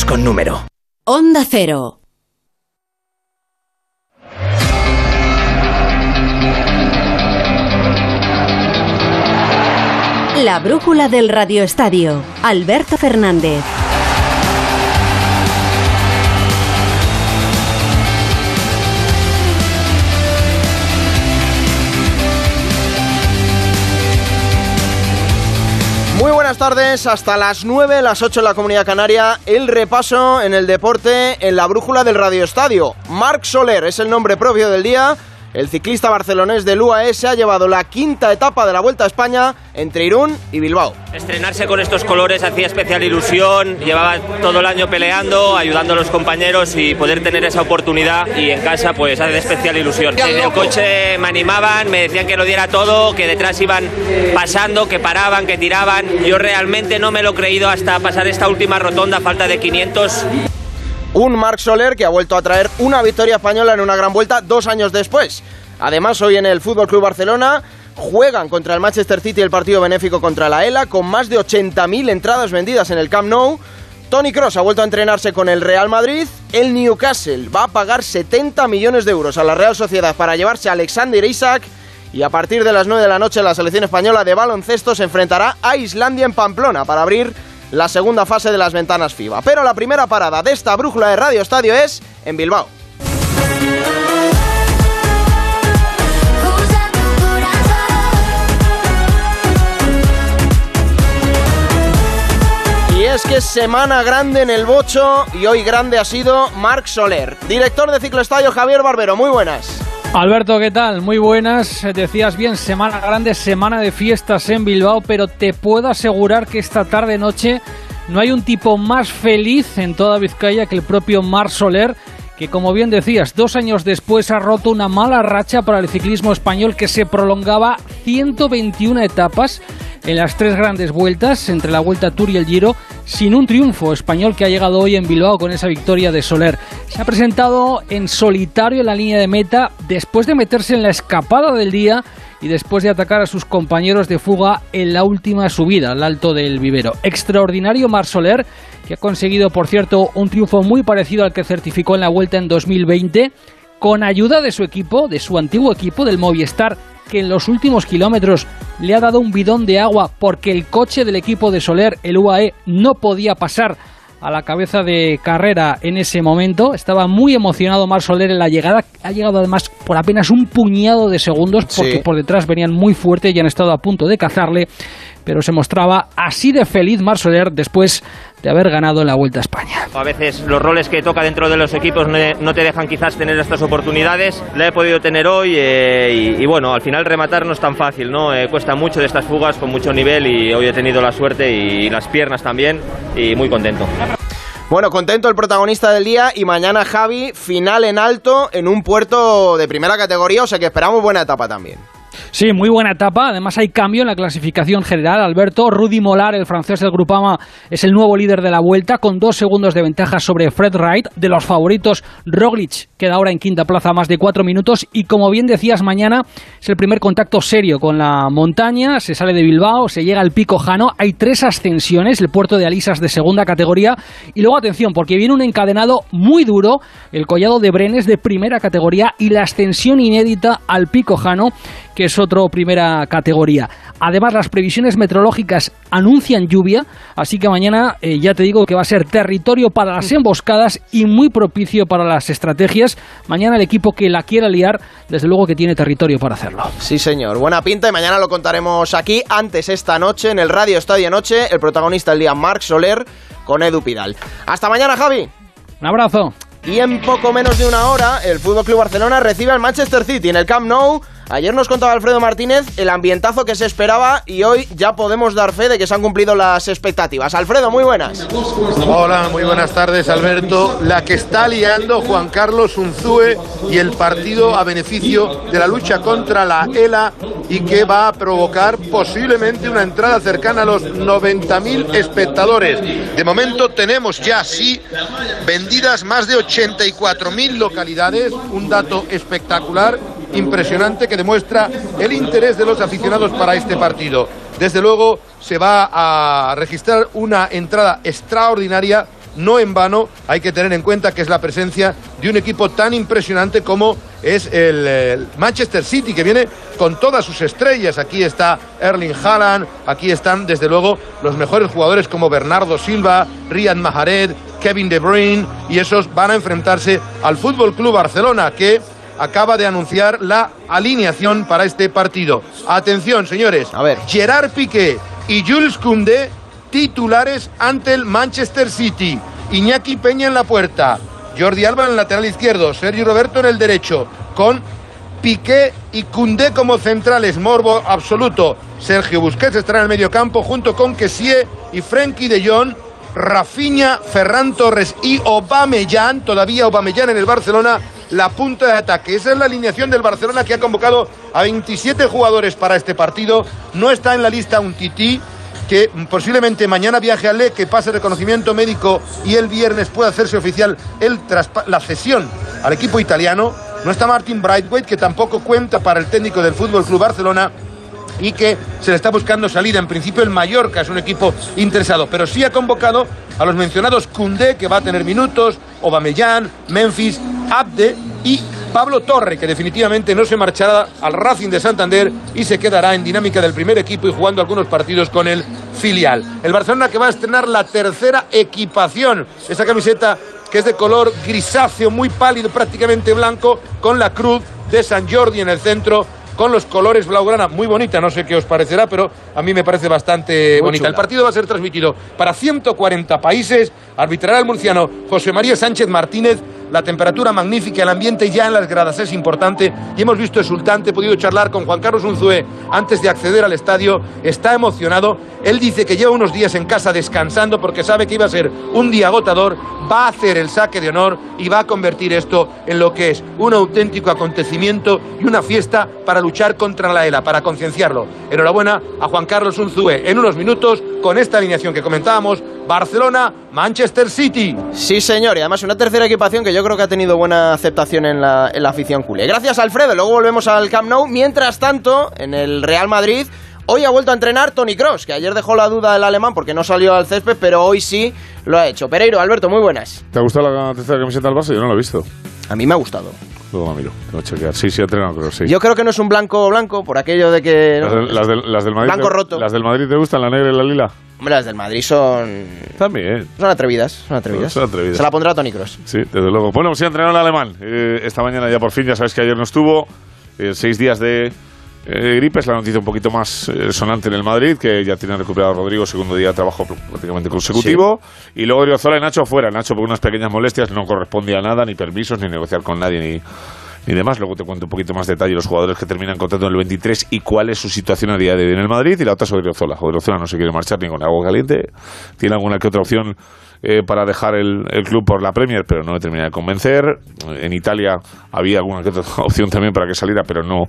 con número. Onda Cero. La brújula del radioestadio. Alberto Fernández. Buenas tardes, hasta las 9, las 8 en la Comunidad Canaria, el repaso en el deporte en la brújula del Radio Estadio. Marc Soler es el nombre propio del día. El ciclista barcelonés del UAE se ha llevado la quinta etapa de la Vuelta a España entre Irún y Bilbao. Estrenarse con estos colores hacía especial ilusión, llevaba todo el año peleando, ayudando a los compañeros y poder tener esa oportunidad y en casa pues hace especial ilusión. En el coche me animaban, me decían que lo diera todo, que detrás iban pasando, que paraban, que tiraban. Yo realmente no me lo he creído hasta pasar esta última rotonda, falta de 500. Un Marc Soler que ha vuelto a traer una victoria española en una gran vuelta dos años después. Además, hoy en el Fútbol Club Barcelona juegan contra el Manchester City el partido benéfico contra la ELA con más de 80.000 entradas vendidas en el Camp Nou. Tony Cross ha vuelto a entrenarse con el Real Madrid. El Newcastle va a pagar 70 millones de euros a la Real Sociedad para llevarse a Alexander Isaac. Y a partir de las 9 de la noche la selección española de baloncesto se enfrentará a Islandia en Pamplona para abrir la segunda fase de las ventanas FIBA. Pero la primera parada de esta brújula de Radio Estadio es en Bilbao. Y es que semana grande en el Bocho y hoy grande ha sido Marc Soler. Director de Cicloestadio Javier Barbero, muy buenas. Alberto, ¿qué tal? Muy buenas. Decías bien, semana grande, semana de fiestas en Bilbao, pero te puedo asegurar que esta tarde-noche no hay un tipo más feliz en toda Vizcaya que el propio Mar Soler, que como bien decías, dos años después ha roto una mala racha para el ciclismo español que se prolongaba 121 etapas en las tres grandes vueltas, entre la Vuelta Tour y el Giro, sin un triunfo español que ha llegado hoy en Bilbao con esa victoria de Soler. Se ha presentado en solitario en la línea de meta después de meterse en la escapada del día y después de atacar a sus compañeros de fuga en la última subida al alto del vivero. Extraordinario Mar Soler, que ha conseguido, por cierto, un triunfo muy parecido al que certificó en la vuelta en 2020, con ayuda de su equipo, de su antiguo equipo, del Movistar, que en los últimos kilómetros le ha dado un bidón de agua porque el coche del equipo de Soler, el UAE, no podía pasar a la cabeza de carrera en ese momento. Estaba muy emocionado Mar Soler en la llegada. Ha llegado además por apenas un puñado de segundos porque Sí. por detrás venían muy fuerte y han estado a punto de cazarle. Pero se mostraba así de feliz Mar Soler después de haber ganado la Vuelta a España. A veces los roles que toca dentro de los equipos no te dejan quizás tener estas oportunidades. La he podido tener hoy eh, y, y bueno, al final rematar no es tan fácil, ¿no? Eh, cuesta mucho de estas fugas con mucho nivel y hoy he tenido la suerte y, las piernas también y muy contento. Bueno, contento el protagonista del día y mañana Javi, final en alto en un puerto de primera categoría, o sea que esperamos buena etapa también. Sí, muy buena etapa. Además hay cambio en la clasificación general. Alberto Rudy Molar, el francés del Grupama, es el nuevo líder de la vuelta con dos segundos de ventaja sobre Fred Wright. De los favoritos, Roglic queda ahora en quinta plaza más de cuatro minutos. Y como bien decías, mañana es el primer contacto serio con la montaña. Se sale de Bilbao, se llega al Pico Jano. Hay tres ascensiones, el puerto de Alisas de segunda categoría. Y luego atención, porque viene un encadenado muy duro, el collado de Brenes de primera categoría y la ascensión inédita al Pico Jano que es otro primera categoría. Además, las previsiones meteorológicas anuncian lluvia, así que mañana eh, ya te digo que va a ser territorio para las emboscadas y muy propicio para las estrategias. Mañana el equipo que la quiera liar, desde luego que tiene territorio para hacerlo. Sí, señor. Buena pinta y mañana lo contaremos aquí. Antes, esta noche, en el Radio Estadio Noche, el protagonista del día, Marc Soler, con Edu Pidal. Hasta mañana, Javi. Un abrazo. Y en poco menos de una hora, el Fútbol Club Barcelona recibe al Manchester City en el Camp Nou. Ayer nos contaba Alfredo Martínez el ambientazo que se esperaba y hoy ya podemos dar fe de que se han cumplido las expectativas. Alfredo, muy buenas. Hola, muy buenas tardes, Alberto. La que está liando Juan Carlos Unzúe y el partido a beneficio de la lucha contra la ELA y que va a provocar posiblemente una entrada cercana a los 90.000 espectadores. De momento tenemos ya sí vendidas más de 84.000 localidades, un dato espectacular, impresionante que demuestra el interés de los aficionados para este partido. Desde luego se va a registrar una entrada extraordinaria no en vano hay que tener en cuenta que es la presencia de un equipo tan impresionante como es el, Manchester City, que viene con todas sus estrellas. Aquí está Erling Haaland, aquí están desde luego los mejores jugadores como Bernardo Silva, Riyad Mahrez, Kevin De Bruyne, y esos van a enfrentarse al Fútbol Club Barcelona, que acaba de anunciar la alineación para este partido. Atención, señores. A ver. Gerard Piqué y Jules Koundé titulares ante el Manchester City. Iñaki Peña en la puerta. Jordi Alba en el lateral izquierdo. Sergio Roberto en el derecho. Con Piqué y Koundé como centrales. Morbo absoluto. Sergio Busquets estará en el medio campo junto con Kessie y Frenkie de Jong. Rafinha, Ferran Torres y Aubameyang, todavía Aubameyang en el Barcelona, la punta de ataque. Esa es la alineación del Barcelona que ha convocado a 27 jugadores para este partido. No está en la lista un tití que posiblemente mañana viaje a Le, que pase reconocimiento médico y el viernes pueda hacerse oficial el la cesión al equipo italiano. No está Martin Brightweight, que tampoco cuenta para el técnico del Fútbol Club Barcelona y que se le está buscando salida. En principio el Mallorca es un equipo interesado, pero sí ha convocado a los mencionados Cundé, que va a tener minutos, Obamellán, Memphis, Abde y Pablo Torre, que definitivamente no se marchará al Racing de Santander y se quedará en dinámica del primer equipo y jugando algunos partidos con el filial. El Barcelona que va a estrenar la tercera equipación, esa camiseta que es de color grisáceo, muy pálido, prácticamente blanco, con la cruz de San Jordi en el centro con los colores blaugrana, muy bonita, no sé qué os parecerá, pero a mí me parece bastante bonita. El partido va a ser transmitido para 140 países, arbitrará el murciano José María Sánchez Martínez, la temperatura magnífica, el ambiente ya en las gradas es importante y hemos visto exultante, he podido charlar con Juan Carlos Unzué antes de acceder al estadio, está emocionado, él dice que lleva unos días en casa descansando porque sabe que iba a ser un día agotador, va a hacer el saque de honor y va a convertir esto en lo que es un auténtico acontecimiento y una fiesta para luchar contra la ELA, para concienciarlo. Enhorabuena a Juan Carlos Unzué. En unos minutos con esta alineación que comentábamos, Barcelona, Manchester City. Sí, señor, y además una tercera equipación que yo creo que ha tenido buena aceptación en la, en la afición culé. Gracias, Alfredo. Luego volvemos al Camp Nou. Mientras tanto, en el Real Madrid. Hoy ha vuelto a entrenar Tony Cross, que ayer dejó la duda del alemán porque no salió al césped, pero hoy sí lo ha hecho. Pereiro, Alberto, muy buenas. ¿Te ha gustado la tercera camiseta del Barça? Yo no la he visto. A mí me ha gustado. Luego la miro, chequear. Sí, sí, ha entrenado, creo, sí. Yo creo que no es un blanco blanco, por aquello de que... Las, del- las del, las del Madrid. Blanco te- roto. ¿Las del Madrid te gustan, la negra y la lila? Hombre, las del Madrid son... También. Son atrevidas, son atrevidas. Son atrevidas. Se la pondrá Tony Cross. Sí, desde luego. Bueno, pues sí, ha entrenado el alemán. Eh, esta mañana ya por fin, ya sabes que ayer no estuvo. Eh, seis días de eh, gripe, es la noticia un poquito más eh, sonante en el Madrid, que ya tiene recuperado a Rodrigo, segundo día de trabajo pr- prácticamente consecutivo. Y luego Odriozola y Nacho fuera. Nacho por unas pequeñas molestias no correspondía a nada, ni permisos, ni negociar con nadie, ni, ni demás. Luego te cuento un poquito más detalle los jugadores que terminan contrato en el 23 y cuál es su situación a día de hoy en el Madrid. Y la otra es Odriozola. Odriozola no se quiere marchar ni con agua caliente. Tiene alguna que otra opción eh, para dejar el, el club por la Premier, pero no me termina de convencer. En Italia había alguna que otra opción también para que saliera, pero no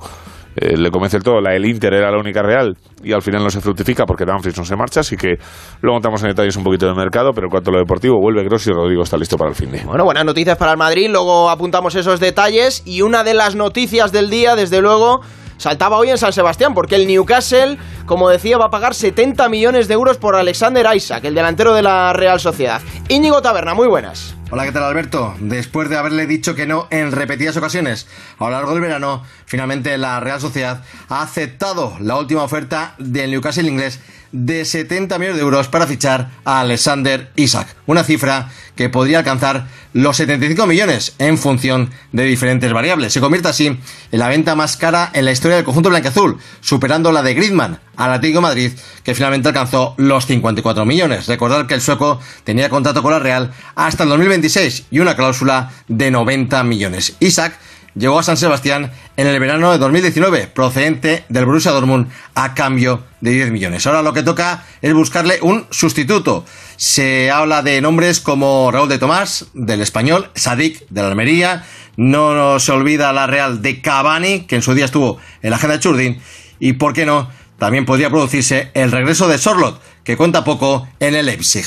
eh, le convence el todo. La del Inter era la única real y al final no se fructifica porque Dumfries no se marcha, así que luego entramos en detalles un poquito del mercado, pero en cuanto a lo deportivo, vuelve Gross y Rodrigo está listo para el fin de. Bueno, buenas noticias para el Madrid, luego apuntamos esos detalles y una de las noticias del día, desde luego, saltaba hoy en San Sebastián, porque el Newcastle, como decía, va a pagar 70 millones de euros por Alexander Isaac, el delantero de la Real Sociedad. Íñigo Taberna, muy buenas. Hola, ¿qué tal Alberto? Después de haberle dicho que no en repetidas ocasiones a lo largo del verano, finalmente la Real Sociedad ha aceptado la última oferta del Newcastle inglés de 70 millones de euros para fichar a Alexander Isaac. Una cifra que podría alcanzar los 75 millones en función de diferentes variables. Se convierte así en la venta más cara en la historia del conjunto blanqueazul, superando la de Griezmann al Atlético de Madrid, que finalmente alcanzó los 54 millones. Recordar que el sueco tenía contrato con la Real hasta el 2026 y una cláusula de 90 millones. Isaac llegó a San Sebastián en el verano de 2019, procedente del Borussia Dortmund a cambio de 10 millones. Ahora lo que toca es buscarle un sustituto. Se habla de nombres como Raúl de Tomás, del Español, Sadik, de la Almería, no se olvida la Real de Cavani, que en su día estuvo en la agenda de Churdin, y por qué no, también podría producirse el regreso de Sorlot, que cuenta poco en el Leipzig.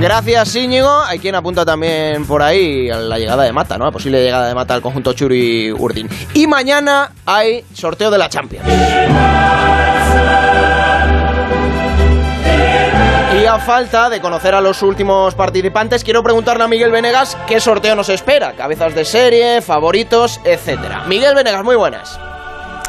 Gracias, Íñigo. Hay quien apunta también por ahí a la llegada de Mata, ¿no? La posible llegada de Mata al conjunto Churi Urdin. Y mañana hay sorteo de la Champions. Y a falta de conocer a los últimos participantes, quiero preguntarle a Miguel Venegas qué sorteo nos espera. Cabezas de serie, favoritos, etcétera. Miguel Venegas, muy buenas.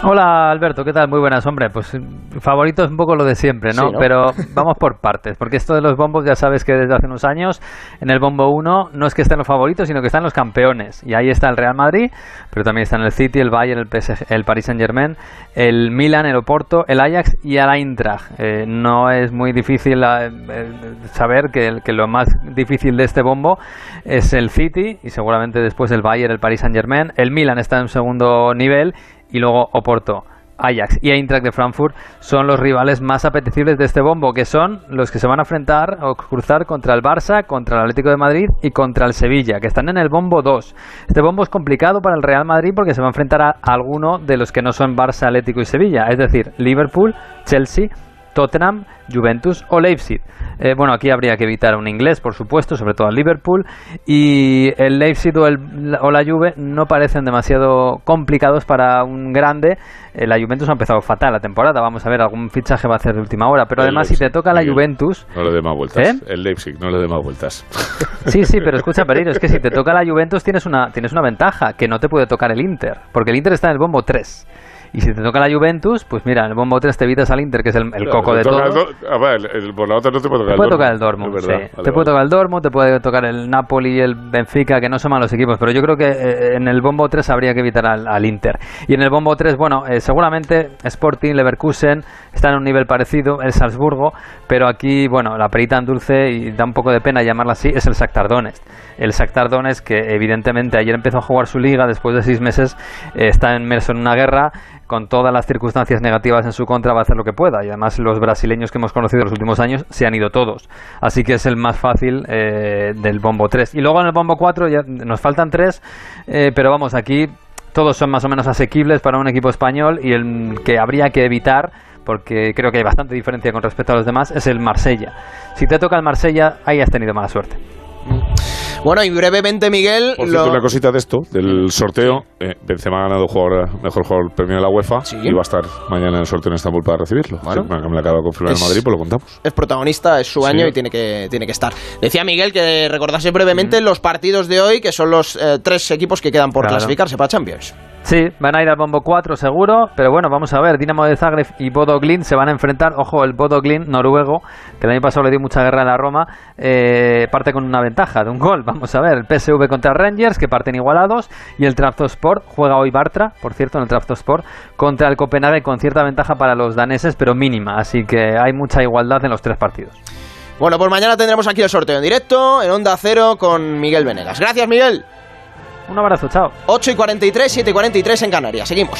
Hola Alberto, ¿qué tal? Muy buenas, hombre. Pues favorito es un poco lo de siempre, ¿no? Sí, ¿no? Pero vamos por partes, porque esto de los bombos ya sabes que desde hace unos años en el bombo 1 no es que estén los favoritos, sino que están los campeones. Y ahí está el Real Madrid, pero también están el City, el Bayern, el, PSG, el Paris Saint-Germain, el Milan, el Oporto, el Ajax y el Eintracht. Eh, no es muy difícil eh, eh, saber que, que lo más difícil de este bombo es el City y seguramente después el Bayern, el Paris Saint-Germain. El Milan está en un segundo nivel y luego Oporto. Ajax y Eintracht de Frankfurt son los rivales más apetecibles de este bombo, que son los que se van a enfrentar o cruzar contra el Barça, contra el Atlético de Madrid y contra el Sevilla, que están en el bombo 2. Este bombo es complicado para el Real Madrid porque se va a enfrentar a alguno de los que no son Barça, Atlético y Sevilla, es decir, Liverpool, Chelsea, Tottenham, Juventus o Leipzig. Eh, bueno, aquí habría que evitar un inglés, por supuesto, sobre todo al Liverpool. Y el Leipzig o, el, o la Juve no parecen demasiado complicados para un grande. Eh, la Juventus ha empezado fatal la temporada. Vamos a ver, algún fichaje va a hacer de última hora. Pero El además, si te toca la Miguel. Juventus. No le dé más vueltas. ¿Eh? El Leipzig, no le dé más vueltas. Sí, sí, pero escucha, Pereiro, es que si te toca la Juventus tienes una, tienes una ventaja, que no te puede tocar el Inter. Porque el Inter está en el bombo 3. Y si te toca la Juventus, pues mira, en el bombo 3 te evitas al Inter, que es el, el coco de todo. el do- a ver, el- el- por la otra no te puede tocar Te el puede Dortmund. tocar el Dortmund, Es sí. verdad. te Vale, puede tocar el Dortmund, te puede tocar el Napoli y el Benfica, que no son malos equipos, pero yo creo que eh, en el bombo 3 habría que evitar al, al Inter. Y en el bombo 3, bueno, eh, seguramente Sporting, Leverkusen están en un nivel parecido, el Salzburgo, pero aquí, bueno, la perita en dulce, y da un poco de pena llamarla así, es el Shakhtar Donetsk. El Shakhtar Donetsk, que evidentemente ayer empezó a jugar su liga, después de seis meses eh, está inmerso en una guerra, con todas las circunstancias negativas en su contra va a hacer lo que pueda. Y además los brasileños que hemos conocido en los últimos años se han ido todos. Así que es el más fácil eh, del bombo 3 y luego en el bombo 4 ya nos faltan 3 pero vamos aquí todos son más o menos asequibles para un equipo español y el que habría que evitar porque creo que hay bastante diferencia con respecto a los demás es el Marsella. Si te toca el Marsella ahí has tenido mala suerte Bueno, y brevemente, Miguel. Por cierto, lo- una cosita de esto, del sorteo. Eh, Benzema ha ganado jugador, mejor jugador premio de la UEFA Sí. y va a estar mañana en el sorteo en Estambul para recibirlo. Bueno. Sí, me me lo acaba de confirmar Es- en Madrid, pues lo contamos. es protagonista, es su Sí. año y tiene que, tiene que estar. Decía Miguel que recordase brevemente los partidos de hoy, que son los eh, tres equipos que quedan por Claro. clasificarse para Champions. Sí, van a ir al bombo 4 seguro, pero bueno, vamos a ver, Dinamo de Zagreb y Bodo Glimt se van a enfrentar, ojo, el Bodo Glimt noruego, que el año pasado le dio mucha guerra a la Roma, eh, parte con una ventaja de un gol, vamos a ver, el PSV contra Rangers, que parten igualados, y el Trabzonspor, juega hoy Bartra, por cierto, en el Trabzonspor, contra el Copenhague con cierta ventaja para los daneses, pero mínima, así que hay mucha igualdad en los tres partidos. Bueno, pues mañana tendremos aquí el sorteo en directo, en Onda Cero, con Miguel Venegas. Gracias, Miguel. Un abrazo, chao. 8 y 43, 7 y 43 en Canarias. Seguimos.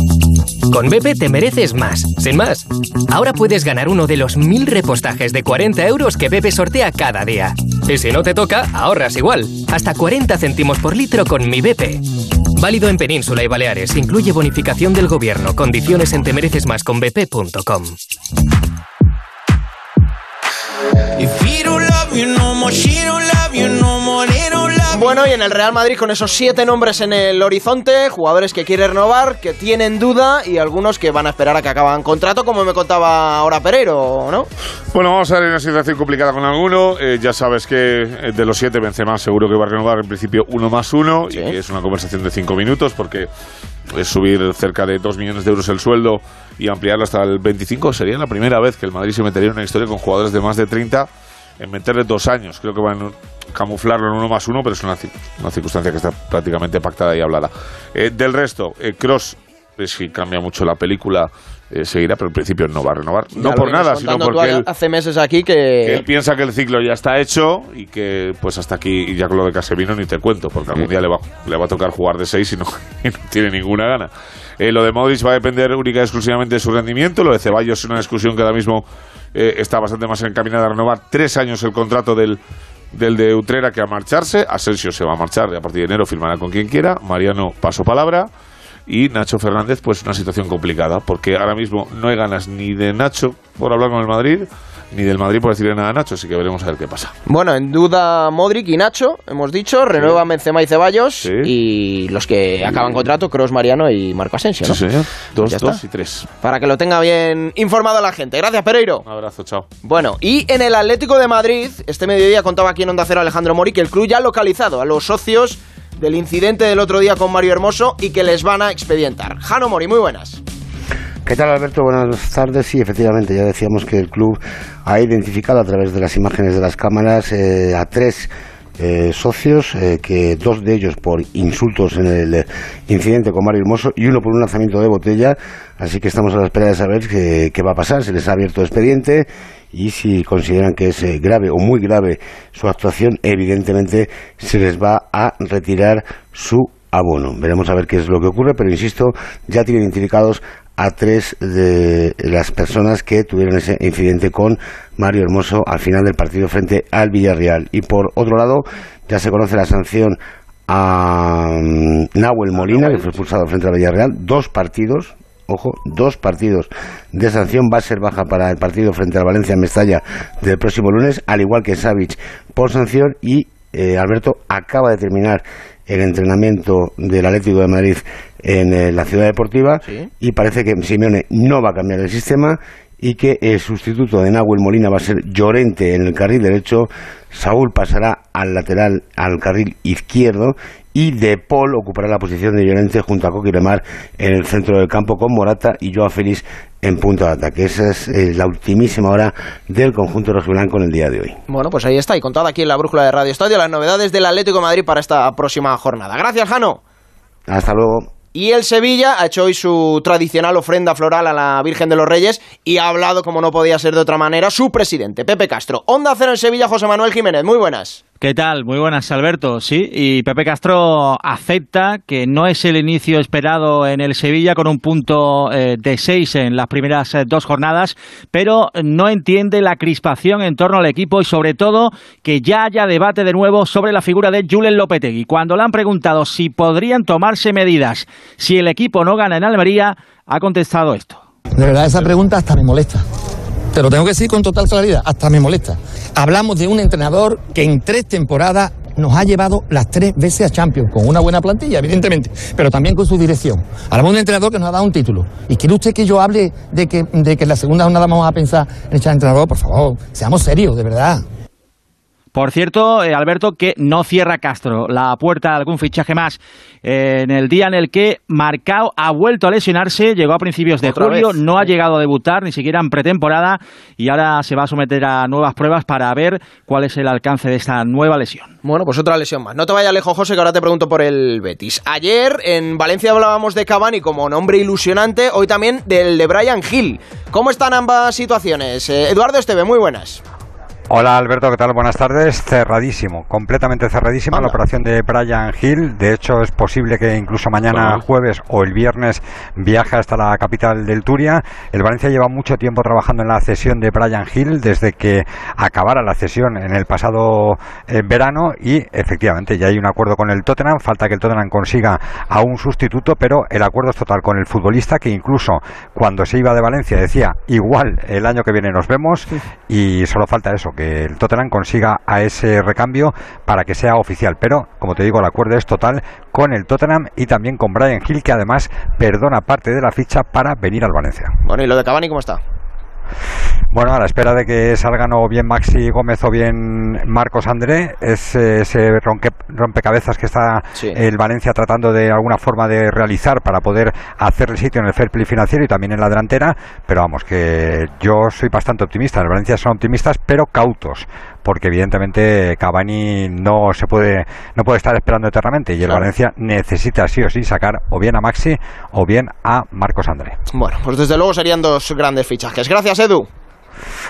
Con BP te mereces más, sin más. Ahora puedes ganar uno de los mil repostajes de 40 euros que BP sortea cada día. Y si no te toca, ahorras igual. Hasta 40 céntimos por litro con mi BP. Válido en Península y Baleares. Incluye bonificación del gobierno. Condiciones en temerecesmasconbp.com. Bueno, y en el Real Madrid con esos siete nombres en el horizonte, jugadores que quieren renovar, que tienen duda y algunos que van a esperar a que acaban contrato, como me contaba ahora Pereiro, ¿no? Bueno, vamos a ver una situación complicada con alguno. Eh, ya sabes que eh, de los siete Benzema seguro que va a renovar en principio uno más uno y que es una conversación de cinco minutos porque es subir cerca de dos millones de euros el sueldo y ampliarlo hasta el 25 sería la primera vez que el Madrid se metería en una historia con jugadores de más de 30 en meterle dos años. Creo que van a camuflarlo en uno más uno, pero es una, una circunstancia que está prácticamente pactada y hablada. Eh, del resto, Cross, si cambia mucho la película, eh, seguirá, pero en principio no va a renovar. Ya no por nada, sino porque él, hace meses aquí que... que él piensa que el ciclo ya está hecho y que pues hasta aquí, y ya con lo de Casemiro ni te cuento, porque algún día le va, le va a tocar jugar de seis y no, y no tiene ninguna gana. Eh, lo de Modric va a depender única y exclusivamente de su rendimiento. Lo de Ceballos es una discusión que ahora mismo eh, está bastante más encaminada a renovar tres años el contrato del del de Utrera que a marcharse. Asensio se va a marchar y a partir de enero firmará con quien quiera. Mariano, paso palabra. Y Nacho Fernández, pues una situación complicada, porque ahora mismo no hay ganas ni de Nacho por hablar con el Madrid, ni del Madrid por decirle nada a Nacho, así que veremos a ver qué pasa. Bueno, en duda Modric y Nacho, hemos dicho, renuevan Benzema y Ceballos y los que acaban contrato, Cross, Mariano y Marco Asensio, ¿no? Sí, señor. Dos, dos está. y tres. Para que lo tenga bien informada la gente. Gracias, Pereiro. Un abrazo, chao. Bueno, y en el Atlético de Madrid, este mediodía contaba aquí en Onda Cero Alejandro Mori que el club ya ha localizado a los socios del incidente del otro día con Mario Hermoso y que les van a expedientar. Jano Mori, muy buenas. ¿Qué tal Alberto? Buenas tardes. Sí, efectivamente, ya decíamos que el club ha identificado a través de las imágenes de las cámaras eh, a tres eh, socios, eh, que dos de ellos por insultos en el eh, incidente con Mario Hermoso y uno por un lanzamiento de botella. Así que estamos a la espera de saber qué, qué va a pasar. Se les ha abierto expediente y si consideran que es eh, grave o muy grave su actuación, evidentemente se les va a retirar su abono. Veremos a ver qué es lo que ocurre, pero insisto, ya tienen identificados a tres de las personas que tuvieron ese incidente con Mario Hermoso al final del partido frente al Villarreal. Y por otro lado, ya se conoce la sanción a mm, Nahuel Molina, que fue expulsado frente al Villarreal, dos partidos. Ojo, dos partidos de sanción. Va a ser baja para el partido frente al Valencia en Mestalla del próximo lunes, al igual que Savic por sanción. Y eh, Alberto acaba de terminar el entrenamiento del Atlético de Madrid en eh, la ciudad deportiva. Y parece que Simeone no va a cambiar el sistema y que el sustituto de Nahuel Molina va a ser Llorente en el carril derecho, Saúl pasará al lateral, al carril izquierdo y De Paul ocupará la posición de Llorente junto a Coquiremar en el centro del campo con Morata y Joao Félix en punto de ataque. Esa es eh, la ultimísima hora del conjunto rojiblanco en el día de hoy. Bueno, pues ahí está, y contado aquí en la brújula de Radio Estadio las novedades del Atlético de Madrid para esta próxima jornada. Gracias, Jano. Hasta luego. Y el Sevilla ha hecho hoy su tradicional ofrenda floral a la Virgen de los Reyes y ha hablado, como no podía ser de otra manera, su presidente, Pepe Castro. Onda Cero en Sevilla, José Manuel Jiménez. Muy buenas. ¿Qué tal? Muy buenas, Alberto. Sí, y Pepe Castro acepta que no es el inicio esperado en el Sevilla con un punto eh, de seis en las primeras eh, dos jornadas, pero no entiende la crispación en torno al equipo y sobre todo que ya haya debate de nuevo sobre la figura de Julen Lopetegui. Cuando le han preguntado si podrían tomarse medidas si el equipo no gana en Almería, ha contestado esto. De verdad, esa pregunta hasta me molesta. Te lo tengo que decir con total claridad, hasta me molesta. Hablamos de un entrenador que en tres temporadas nos ha llevado las tres veces a Champions, con una buena plantilla, evidentemente, pero también con su dirección. Hablamos de un entrenador que nos ha dado un título. ¿Y quiere usted que yo hable de que, de que en la segunda jornada vamos a pensar en echar entrenador? Por favor, seamos serios, de verdad. Por cierto, eh, Alberto, que no cierra Castro la puerta a algún fichaje más eh, en el día en el que Marcao ha vuelto a lesionarse, llegó a principios de Otra julio, vez. no ha llegado a debutar ni siquiera en pretemporada y ahora se va a someter a nuevas pruebas para ver cuál es el alcance de esta nueva lesión. Bueno, pues otra lesión más. No te vayas lejos, José, que ahora te pregunto por el Betis. Ayer en Valencia hablábamos de Cavani como nombre ilusionante, hoy también del de Brian Hill. ¿Cómo están ambas situaciones? Eh, Eduardo Esteve, muy buenas. Hola Alberto, ¿qué tal? Buenas tardes. Cerradísimo, completamente cerradísima la operación de Brian Hill. De hecho, es posible que incluso mañana Bueno. jueves o el viernes viaje hasta la capital del Turia. El Valencia lleva mucho tiempo trabajando en la cesión de Brian Hill desde que acabara la cesión en el pasado eh, verano y efectivamente ya hay un acuerdo con el Tottenham. Falta que el Tottenham consiga a un sustituto, pero el acuerdo es total con el futbolista que incluso cuando se iba de Valencia decía igual el año que viene nos vemos y solo falta eso, que el Tottenham consiga a ese recambio para que sea oficial. Pero, como te digo, el acuerdo es total con el Tottenham y también con Brian Hill, que además perdona parte de la ficha para venir al Valencia. Bueno, ¿y lo de Cavani cómo está? Bueno, a la espera de que salgan o bien Maxi Gómez o bien Marcos André, es ese rompecabezas que está el Valencia tratando de alguna forma de realizar para poder hacerle sitio en el fair play financiero y también en la delantera, pero vamos, que yo soy bastante optimista, el Valencia son optimistas, pero cautos, porque evidentemente Cavani no se puede no puede estar esperando eternamente y el Claro. Valencia necesita sí o sí sacar o bien a Maxi o bien a Marcos André. Bueno, pues desde luego serían dos grandes fichajes. Gracias, Edu.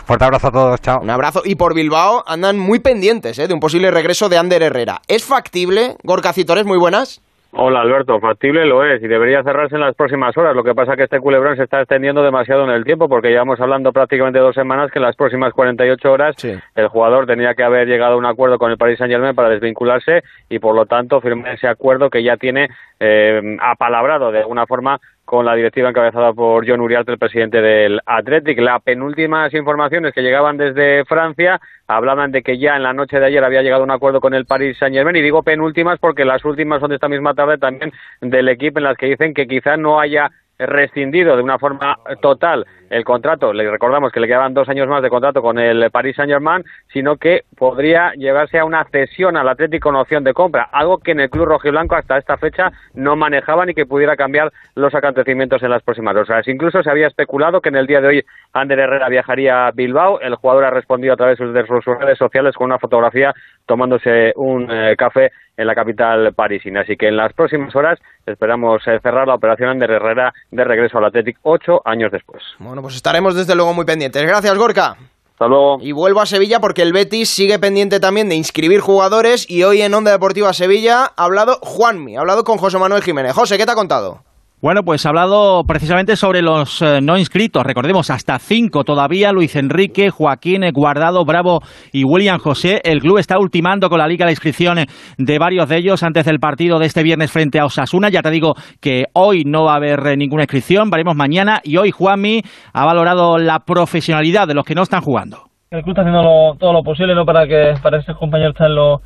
Fuerte abrazo a todos, chao. Un abrazo. Y por Bilbao andan muy pendientes ¿eh? de un posible regreso de Ander Herrera. ¿Es factible? Gorka Citores, muy buenas. Hola Alberto, factible lo es y debería cerrarse en las próximas horas. Lo que pasa es que este culebrón se está extendiendo demasiado en el tiempo porque llevamos hablando prácticamente dos semanas que en las próximas 48 horas el jugador tenía que haber llegado a un acuerdo con el Paris Saint Germain para desvincularse y por lo tanto firmar ese acuerdo que ya tiene eh, apalabrado de alguna forma con la directiva encabezada por John Uriarte, el presidente del Athletic. Las penúltimas informaciones que llegaban desde Francia hablaban de que ya en la noche de ayer había llegado un acuerdo con el Paris Saint-Germain y digo penúltimas porque las últimas son de esta misma tarde también del equipo en las que dicen que quizás no haya rescindido de una forma total el contrato, le recordamos que le quedaban dos años más de contrato con el Paris Saint Germain, sino que podría llevarse a una cesión al Atlético con opción de compra, algo que en el club rojiblanco hasta esta fecha no manejaban y que pudiera cambiar los acontecimientos en las próximas horas. Incluso se había especulado que en el día de hoy Ander Herrera viajaría a Bilbao, el jugador ha respondido a través de sus redes sociales con una fotografía tomándose un eh, café en la capital parisina. Así que en las próximas horas esperamos eh, cerrar la operación Ander Herrera de regreso al Atlético ocho años después. Bueno, pues estaremos desde luego muy pendientes. Gracias, Gorka. Hasta luego. Y vuelvo a Sevilla porque el Betis sigue pendiente también de inscribir jugadores y hoy en Onda Deportiva Sevilla ha hablado Juanmi, ha hablado con José Manuel Jiménez. José, ¿qué te ha contado? Bueno, pues ha hablado precisamente sobre los eh, no inscritos. Recordemos, hasta cinco todavía, Luis Enrique, Joaquín, Guardado, Bravo y William José. El club está ultimando con la liga la inscripción de varios de ellos antes del partido de este viernes frente a Osasuna. Ya te digo que hoy no va a haber eh, ninguna inscripción, veremos mañana. Y hoy Juanmi ha valorado la profesionalidad de los que no están jugando. El club está haciendo todo lo posible ¿no? para que para esos compañeros estén lo,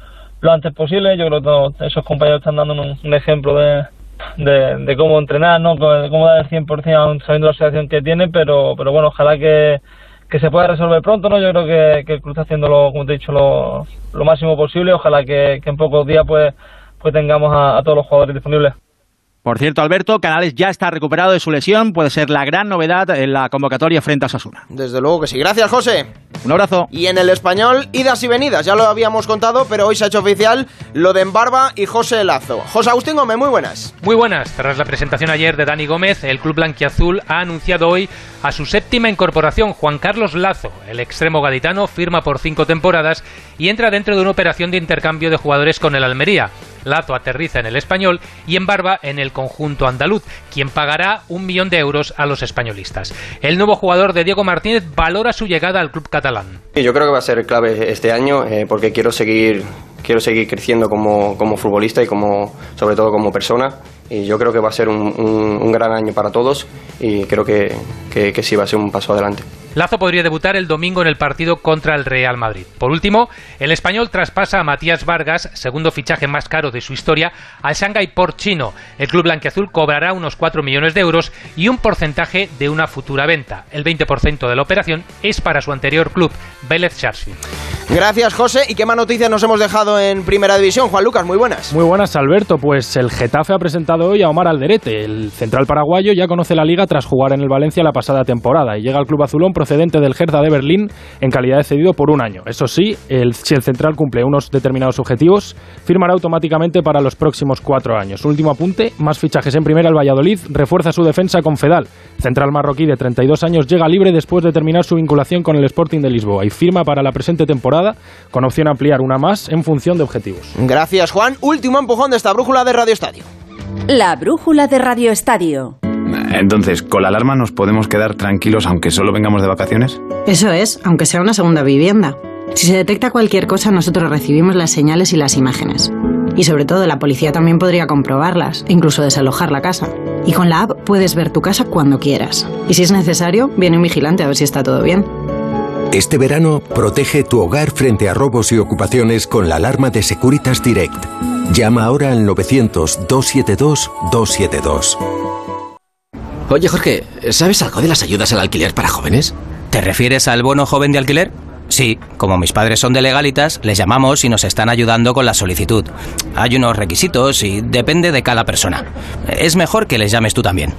antes posible. Yo creo que esos compañeros están dando un ejemplo de de, cómo entrenar, ¿no? de cómo dar el 100% sabiendo la situación que tiene, pero, pero bueno, ojalá que, que se pueda resolver pronto, ¿no? Yo creo que, que el club está haciendo, como te he dicho, lo, lo máximo posible, ojalá que, en pocos días pues, pues tengamos a todos los jugadores disponibles. Por cierto, Alberto, Canales ya está recuperado de su lesión, puede ser la gran novedad en la convocatoria frente a Sasuna. Desde luego que sí. Gracias, José. Un abrazo. Y en el español, idas y venidas, ya lo habíamos contado, pero hoy se ha hecho oficial lo de Embarba y José Lazo. José Agustín Gómez, muy buenas. Muy buenas. Tras la presentación ayer de Dani Gómez, el club blanquiazul ha anunciado hoy a su séptima incorporación, Juan Carlos Lazo. El extremo gaditano firma por cinco temporadas y entra dentro de una operación de intercambio de jugadores con el Almería. Lazo aterriza en el español y Embarba en el conjunto andaluz, quien pagará un millón de euros a los españolistas. El nuevo jugador de Diego Martínez valora su llegada al club catalán. Yo creo que va a ser clave este año eh, porque quiero seguir quiero seguir creciendo como, como, futbolista y como sobre todo como persona y yo creo que va a ser un, un, gran año para todos y creo que, que, que sí va a ser un paso adelante. Lazo podría debutar el domingo en el partido contra el Real Madrid. Por último, el español traspasa a Matías Vargas, segundo fichaje más caro de su historia, al Shanghai Port chino. El club blanqueazul cobrará unos 4 millones de euros y un porcentaje de una futura venta. El 20% de la operación es para su anterior club, Vélez Sarsfield. Gracias, José. ¿Y qué más noticias nos hemos dejado en Primera División? Juan Lucas, muy buenas. Muy buenas, Alberto. Pues el Getafe ha presentado hoy a Omar Alderete. El central paraguayo ya conoce la liga tras jugar en el Valencia la pasada temporada y llega al club azulón procedente del Hertha de Berlín en calidad de cedido por un año. Eso sí, si el central cumple unos determinados objetivos, firmará automáticamente para los próximos cuatro años. Último apunte, más fichajes en primera, el Valladolid refuerza su defensa con Fedal. Central marroquí de 32 años llega libre después de terminar su vinculación con el Sporting de Lisboa y firma para la presente temporada con opción a ampliar una más en función de objetivos. Gracias, Juan. Último empujón de esta brújula de Radio Estadio. La brújula de Radio Estadio. Entonces, ¿con la alarma nos podemos quedar tranquilos aunque solo vengamos de vacaciones? Eso es, aunque sea una segunda vivienda. Si se detecta cualquier cosa, nosotros recibimos las señales y las imágenes. Y sobre todo, la policía también podría comprobarlas e incluso desalojar la casa. Y con la app puedes ver tu casa cuando quieras. Y si es necesario, viene un vigilante a ver si está todo bien. Este verano, protege tu hogar frente a robos y ocupaciones con la alarma de Securitas Direct. Llama ahora al 900-272-272. Oye Jorge, ¿sabes algo de las ayudas al alquiler para jóvenes? ¿Te refieres al bono joven de alquiler? Sí, como mis padres son de legalitas, les llamamos y nos están ayudando con la solicitud. Hay unos requisitos y depende de cada persona. Es mejor que les llames tú también.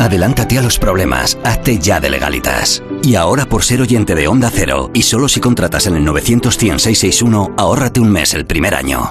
Adelántate a los problemas, hazte ya de legalitas. Y ahora por ser oyente de Onda Cero, y solo si contratas en el 900 661 ahórrate un mes el primer año.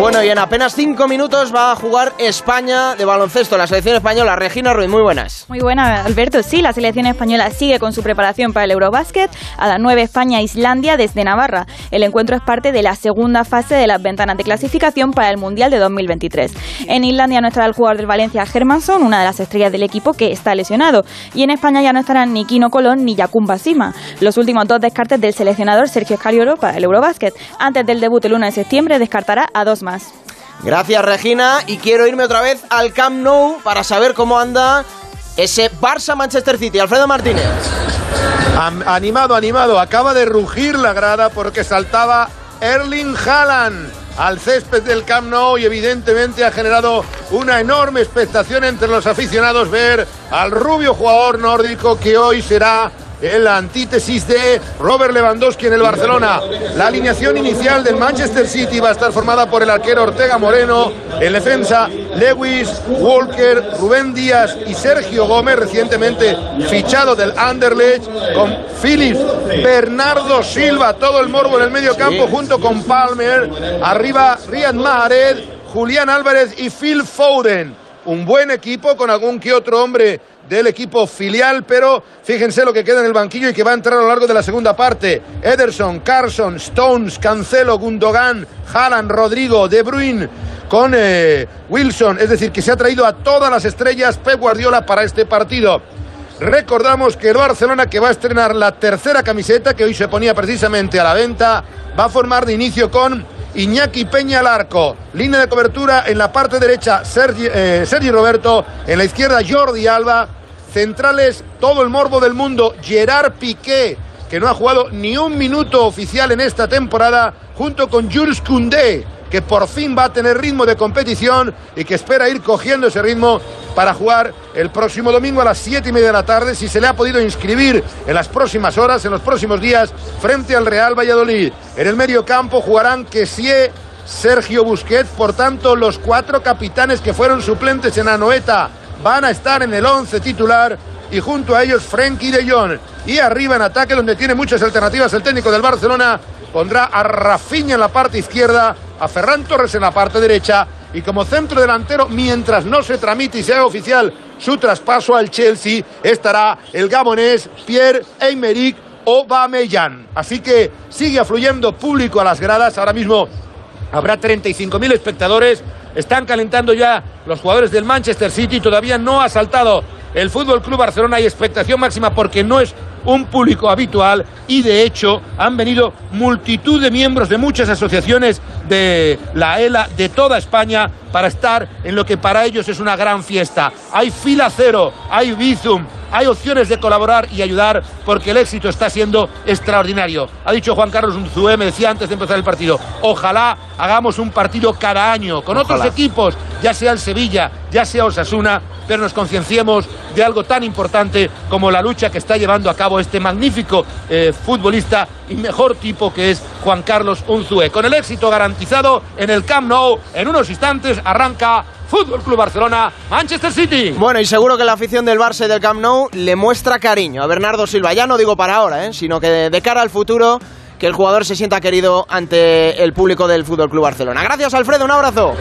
Bueno, y en apenas cinco minutos va a jugar España de baloncesto, la selección española. Regina Ruiz, muy buenas. Muy buena, Alberto. Sí, la selección española sigue con su preparación para el Eurobásquet. A las 9 España-Islandia desde Navarra. El encuentro es parte de la segunda fase de las ventanas de clasificación para el Mundial de 2023. En Islandia no estará el jugador del Valencia, Germanson, una de las estrellas del equipo que está lesionado. Y en España ya no estarán ni Kino Colón ni Yakun Basima, los últimos dos descartes del seleccionador Sergio Scariolo para el Eurobásquet. Antes del debut el 1 de septiembre descartará a dos más. Gracias, Regina. Y quiero irme otra vez al Camp Nou para saber cómo anda ese Barça-Manchester City. Alfredo Martínez. animado, animado. Acaba de rugir la grada porque saltaba Erling Haaland al césped del Camp Nou y evidentemente ha generado una enorme expectación entre los aficionados ver al rubio jugador nórdico que hoy será en la antítesis de Robert Lewandowski en el Barcelona. La alineación inicial del Manchester City va a estar formada por el arquero Ortega Moreno, en defensa Lewis, Walker, Rubén Díaz y Sergio Gómez, recientemente fichado del Anderlecht, con Phillips, Bernardo Silva, todo el morbo en el medio campo junto con Palmer, arriba Riyad Mahrez, Julián Álvarez y Phil Foden. Un buen equipo con algún que otro hombre del equipo filial, pero fíjense lo que queda en el banquillo y que va a entrar a lo largo de la segunda parte. Ederson, Carson, Stones, Cancelo, Gundogan, Haaland, Rodrigo, De Bruyne con eh, Wilson, es decir, que se ha traído a todas las estrellas Pep Guardiola para este partido. Recordamos que el Barcelona, que va a estrenar la tercera camiseta, que hoy se ponía precisamente a la venta, va a formar de inicio con Iñaki Peña al arco. Línea de cobertura en la parte derecha Sergi, eh, Roberto, en la izquierda Jordi Alba. Centrales, todo el morbo del mundo, Gerard Piqué, que no ha jugado ni un minuto oficial en esta temporada, junto con Jules Koundé que por fin va a tener ritmo de competición y que espera ir cogiendo ese ritmo para jugar el próximo domingo a las 7 y media de la tarde, si se le ha podido inscribir en las próximas horas, en los próximos días, frente al Real Valladolid. En el medio campo jugarán Kessie, Sergio Busquets, por tanto, los cuatro capitanes que fueron suplentes en Anoeta van a estar en el once titular y junto a ellos Frenkie de Jong. Y arriba en ataque, donde tiene muchas alternativas el técnico del Barcelona, pondrá a Rafinha en la parte izquierda, a Ferran Torres en la parte derecha y como centro delantero, mientras no se tramite y se haga oficial su traspaso al Chelsea, estará el gabonés Pierre-Emerick Aubameyang. Así que sigue afluyendo público a las gradas. Ahora mismo habrá 35.000 espectadores. Están calentando ya los jugadores del Manchester City. Todavía no ha saltado el Fútbol Club Barcelona. Hay expectación máxima porque no es un público habitual y de hecho han venido multitud de miembros de muchas asociaciones de la ELA de toda España para estar en lo que para ellos es una gran fiesta. Hay fila cero, hay Bizum, hay opciones de colaborar y ayudar porque el éxito está siendo extraordinario. Ha dicho Juan Carlos Unzué, me decía antes de empezar el partido, ojalá hagamos un partido cada año con otros equipos, ya sea el Sevilla, ya sea Osasuna, pero nos concienciemos de algo tan importante como la lucha que está llevando a cabo este magnífico eh, futbolista y mejor tipo que es Juan Carlos Unzué. Con el éxito garantizado en el Camp Nou, en unos instantes arranca Fútbol Club Barcelona, Manchester City. Bueno, y seguro que la afición del Barça y del Camp Nou le muestra cariño a Bernardo Silva. Ya no digo para ahora, ¿eh? sino que de, cara al futuro que el jugador se sienta querido ante el público del Fútbol Club Barcelona. Gracias, Alfredo. Un abrazo.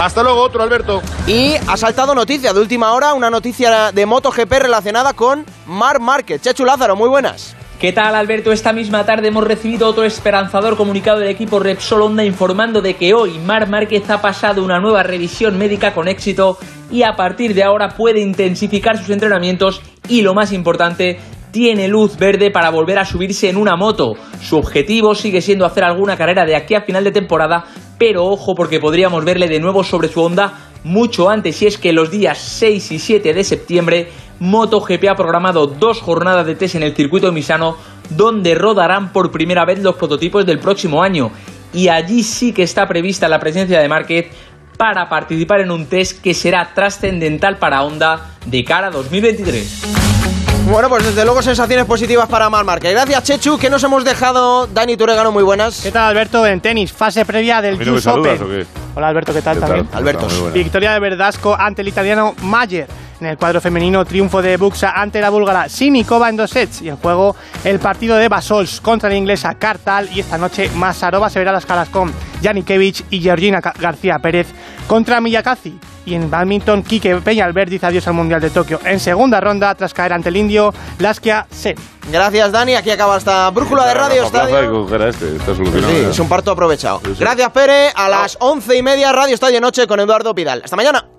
Hasta luego, otro Alberto. Y ha saltado noticia de última hora, una noticia de MotoGP relacionada con Mar Márquez. Chechu Lázaro, muy buenas. ¿Qué tal Alberto? Esta misma tarde hemos recibido otro esperanzador comunicado del equipo Repsol Honda informando de que hoy Mar Márquez ha pasado una nueva revisión médica con éxito y a partir de ahora puede intensificar sus entrenamientos y lo más importante, tiene luz verde para volver a subirse en una moto. Su objetivo sigue siendo hacer alguna carrera de aquí a final de temporada, pero ojo porque podríamos verle de nuevo sobre su Honda mucho antes y es que los días 6 y 7 de septiembre MotoGP ha programado dos jornadas de test en el circuito de Misano donde rodarán por primera vez los prototipos del próximo año y allí sí que está prevista la presencia de Márquez para participar en un test que será trascendental para Honda de cara a 2023. Bueno, pues desde luego sensaciones positivas para Mar Márquez. Gracias, Chechu, que nos hemos dejado. Dani Turegano, muy buenas. ¿Qué tal, Alberto? En tenis, fase previa del US Open. Hola, Alberto, ¿qué tal también? Alberto. Victoria de Verdasco ante el italiano Mayer. En el cuadro femenino, triunfo de Buxa ante la búlgara Sinikova en dos sets. Y en juego, el partido de Basols contra la inglesa Kartal. Y esta noche, Masarova se verá las caras con Janikevich y Georgina García Pérez contra Miyakazi. Y en badminton, Quique Peñalver dice adiós al Mundial de Tokio en segunda ronda tras caer ante el indio Laskia Sen. Gracias, Dani. Aquí acaba esta brújula de Radio Estadio. Este, Sí, es un parto aprovechado. Gracias, Pere. A las once y media, Radio Estadio Noche con Eduardo Pidal. Hasta mañana.